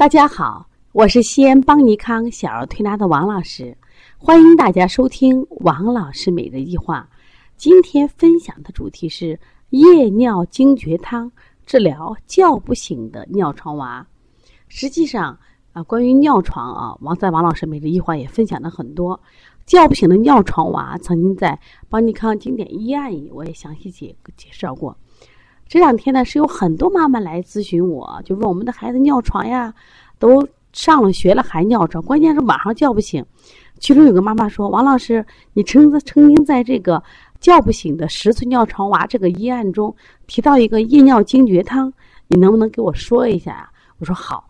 大家好，我是西安邦尼康小儿推拿的王老师，欢迎大家收听王老师每日一话。今天分享的主题是夜尿惊厥汤治疗叫不醒的尿床娃。实际上啊，关于尿床啊，王在王老师每日一话也分享了很多叫不醒的尿床娃。曾经在邦尼康经典医案里，我也详细解介绍过。这两天呢，是有很多妈妈来咨询我，就问我们的孩子尿床呀，都上了学了还尿床，关键是晚上叫不醒。其中有个妈妈说：“王老师，你曾曾经在这个叫不醒的十岁尿床娃这个医案中提到一个夜尿惊厥汤，你能不能给我说一下呀？”我说好，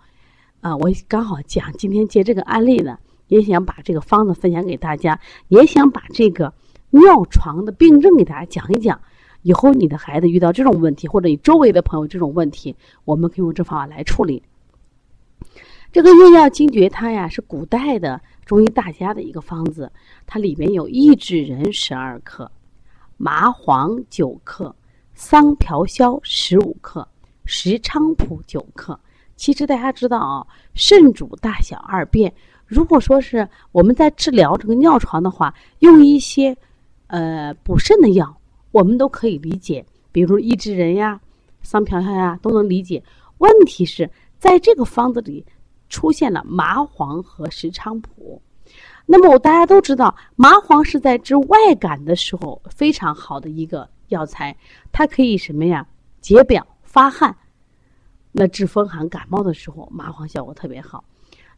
啊，我刚好讲今天接这个案例呢，也想把这个方子分享给大家，也想把这个尿床的病症给大家讲一讲。以后你的孩子遇到这种问题，或者你周围的朋友这种问题，我们可以用这方法来处理。这个夜尿精绝汤呀，是古代的中医大家的一个方子，它里面有益智仁十二克、麻黄九克、桑朴消十五克、石菖蒲九克。其实大家知道啊，肾主大小二便。如果说是我们在治疗这个尿床的话，用一些呃补肾的药。我们都可以理解，比如益智仁呀、桑朴消呀，都能理解。问题是在这个方子里出现了麻黄和石菖蒲。那么我大家都知道，麻黄是在治外感的时候非常好的一个药材，它可以什么呀？解表发汗。那治风寒感冒的时候，麻黄效果特别好。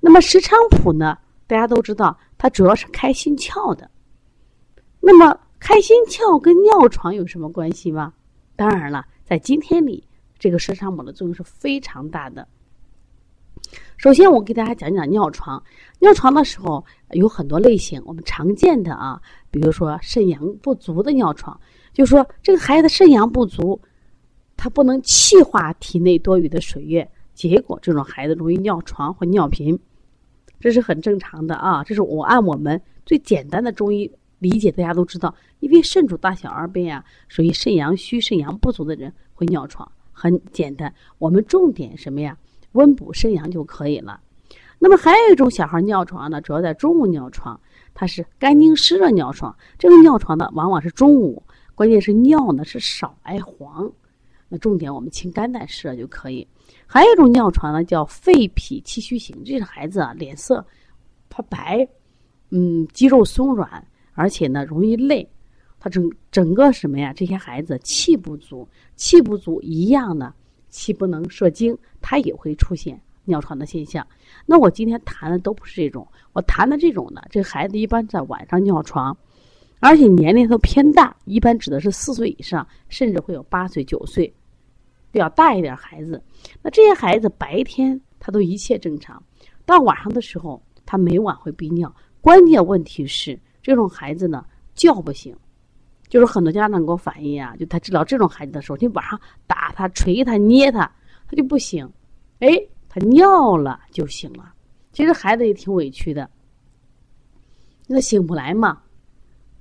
那么石菖蒲呢？大家都知道，它主要是开心窍的。那么开心窍跟尿床有什么关系吗？当然了，在今天里，这个石菖蒲的作用是非常大的。首先，我给大家讲讲尿床。尿床的时候有很多类型，我们常见的啊，比如说肾阳不足的尿床，就说这个孩子肾阳不足，他不能气化体内多余的水液，结果这种孩子容易尿床或尿频，这是很正常的啊。这是我按我们最简单的中医。理解大家都知道，因为肾主大小二便呀，属于肾阳虚、肾阳不足的人会尿床，很简单。我们重点什么呀？温补肾阳就可以了。那么还有一种小孩尿床呢，主要在中午尿床，它是肝经湿热尿床。这个尿床呢，往往是中午，关键是尿呢是少爱黄。那重点我们清肝胆湿热就可以。还有一种尿床呢，叫肺脾气虚型，这是孩子啊脸色怕白，嗯，肌肉松软。而且呢，容易累，他整整个什么呀？这些孩子气不足，气不足一样呢，气不能摄精，他也会出现尿床的现象。那我今天谈的都不是这种，我谈的这种呢，这孩子一般在晚上尿床，而且年龄都偏大，一般指的是四岁以上，甚至会有八岁、九岁，比较大一点孩子。那这些孩子白天他都一切正常，到晚上的时候，他每晚会憋尿，关键问题是。这种孩子呢叫不醒，就是很多家长给我反映啊，就他治疗这种孩子的时候，你晚上打他、捶他、捏他，他就不醒，哎，他尿了就醒了。其实孩子也挺委屈的，那醒不来嘛，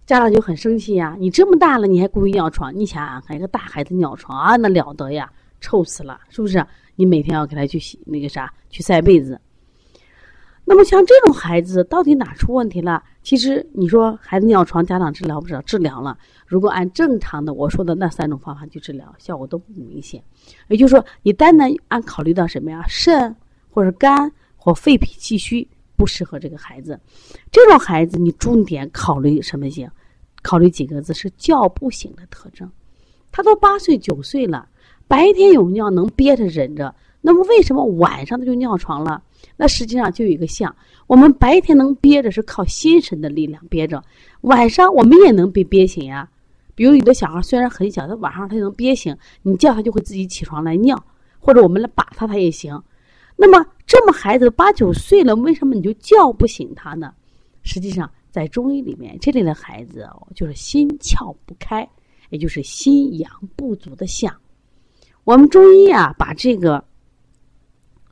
家长就很生气呀。你这么大了，你还故意尿床？你想想看，一个大孩子尿床啊，那了得呀，臭死了，是不是？你每天要给他去洗那个啥，去晒被子。那么像这种孩子，到底哪出问题了？其实你说孩子尿床，家长治疗不治疗？治疗了。如果按正常的我说的那三种方法去治疗，效果都不明显。也就是说，你单单按考虑到什么呀？肾或者肝或肺脾气虚不适合这个孩子。这种孩子你重点考虑什么型？考虑几个字是叫不醒的特征。他都八岁九岁了，白天有尿能憋着忍着，那么为什么晚上他就尿床了？那实际上就有一个像，我们白天能憋着是靠心神的力量憋着，晚上我们也能被憋醒呀。比如有的小孩虽然很小，他晚上他能憋醒，你叫他就会自己起床来尿，或者我们来把他他也行。那么这么孩子八九岁了，为什么你就叫不醒他呢？实际上在中医里面，这类的孩子就是心窍不开，也就是心阳不足的象。我们中医啊，把这个。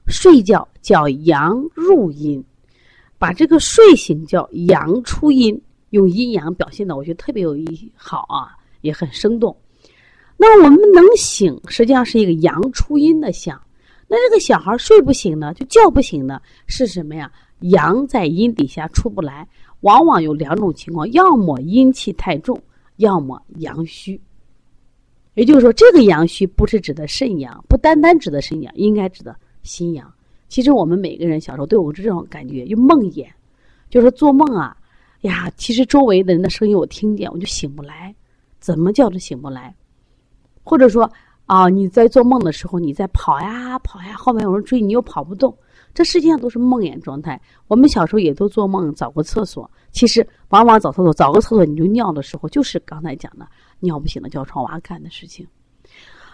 睡觉叫阳入阴，把这个睡醒叫阳出阴，用阴阳表现的，我觉得特别有意好啊，也很生动。那么我们能醒，实际上是一个阳出阴的象。那这个小孩睡不醒呢，就叫不醒呢，是什么呀？阳在阴底下出不来，往往有两种情况：要么阴气太重，要么阳虚。也就是说，这个阳虚不是指的肾阳，不单单指的肾阳，应该指的心阳。其实我们每个人小时候都有这种感觉，就梦魇，就是做梦啊，呀，其实周围的人的声音我听见，我就醒不来，怎么叫都醒不来。或者说啊，你在做梦的时候，你在跑呀跑呀，后面有人追你又跑不动，这实际上都是梦魇状态。我们小时候也都做梦找过厕所，其实往往找厕所找个厕所你就尿的时候，就是刚才讲的。尿不醒的叫床娃干的事情，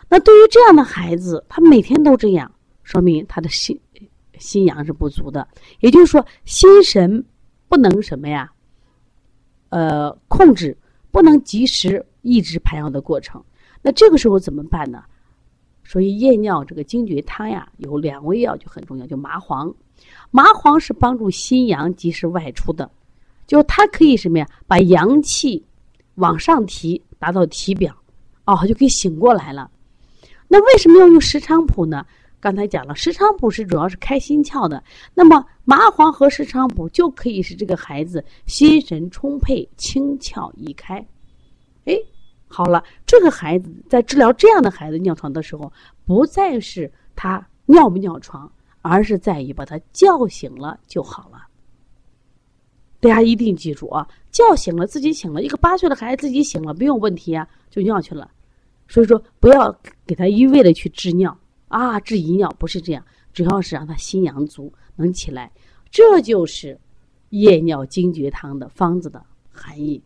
那对于这样的孩子，他每天都这样，说明他的心心阳是不足的，也就是说心神不能什么呀？呃，控制不能及时抑制排尿的过程。那这个时候怎么办呢？所以夜尿这个精绝汤呀，有两味药就很重要，就麻黄。麻黄是帮助心阳及时外出的，就它可以什么呀？把阳气往上提。达到体表，哦，就可以醒过来了。那为什么要用石菖蒲呢？刚才讲了，石菖蒲是主要是开心窍的。那么麻黄和石菖蒲就可以使这个孩子心神充沛、清窍易开。哎，好了，这个孩子在治疗这样的孩子尿床的时候，不再是他尿不尿床，而是在于把他叫醒了就好了。大家一定记住啊！叫醒了自己醒了，一个八岁的孩子自己醒了没有问题啊，就尿去了。所以说，不要给他一味的去治尿啊，治遗尿不是这样，主要是让他心阳足能起来。这就是夜尿精绝汤的方子的含义。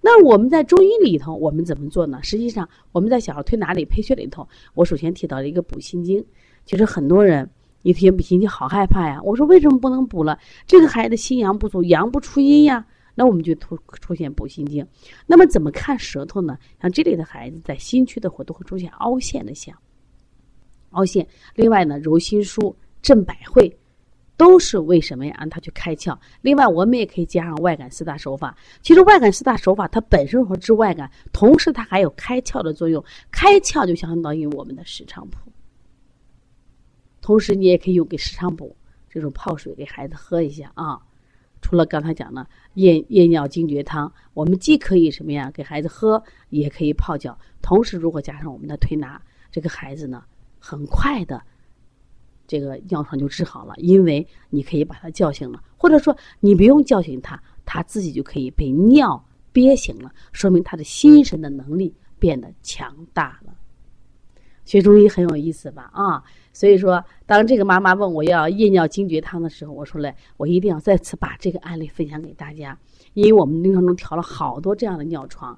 那我们在中医里头，我们怎么做呢？实际上，我们在小儿推拿里配穴里头，我首先提到了一个补心经。其实很多人。一听补心经好害怕呀！我说为什么不能补了？这个孩子心阳不足，阳不出阴呀。那我们就突出现补心经。那么怎么看舌头呢？像这类的孩子在心区的活都会出现凹陷的象。凹陷。另外呢，揉心腧、镇百会，都是为什么呀？让他去开窍。另外，我们也可以加上外感四大手法。其实外感四大手法它本身和治外感，同时它还有开窍的作用。开窍就相当于我们的石菖蒲。同时，你也可以用给时常补这种泡水给孩子喝一下啊。除了刚才讲的夜夜尿精绝汤，我们既可以什么呀给孩子喝，也可以泡脚。同时，如果加上我们的推拿，这个孩子呢，很快的这个尿床就治好了，因为你可以把他叫醒了，或者说你不用叫醒他，他自己就可以被尿憋醒了，说明他的心神的能力变得强大了。学中医很有意思吧？啊。所以说，当这个妈妈问我要夜尿精绝汤的时候，我说嘞，我一定要再次把这个案例分享给大家，因为我们临床中调了好多这样的尿床，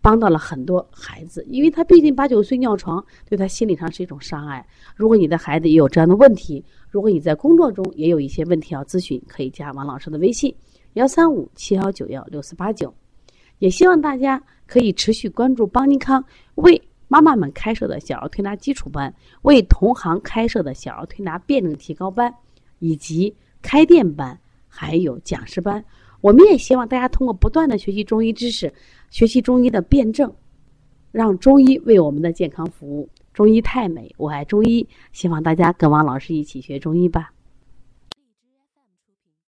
帮到了很多孩子，因为他毕竟八九岁尿床，对他心理上是一种伤害。如果你的孩子也有这样的问题，如果你在工作中也有一些问题要咨询，可以加王老师的微信：幺三五七幺九幺六四八九。也希望大家可以持续关注邦尼康为。妈妈们开设的小儿推拿基础班，为同行开设的小儿推拿辩证提高班，以及开店班，还有讲师班，我们也希望大家通过不断的学习中医知识，学习中医的辩证，让中医为我们的健康服务。中医太美，我爱中医，希望大家跟王老师一起学中医吧。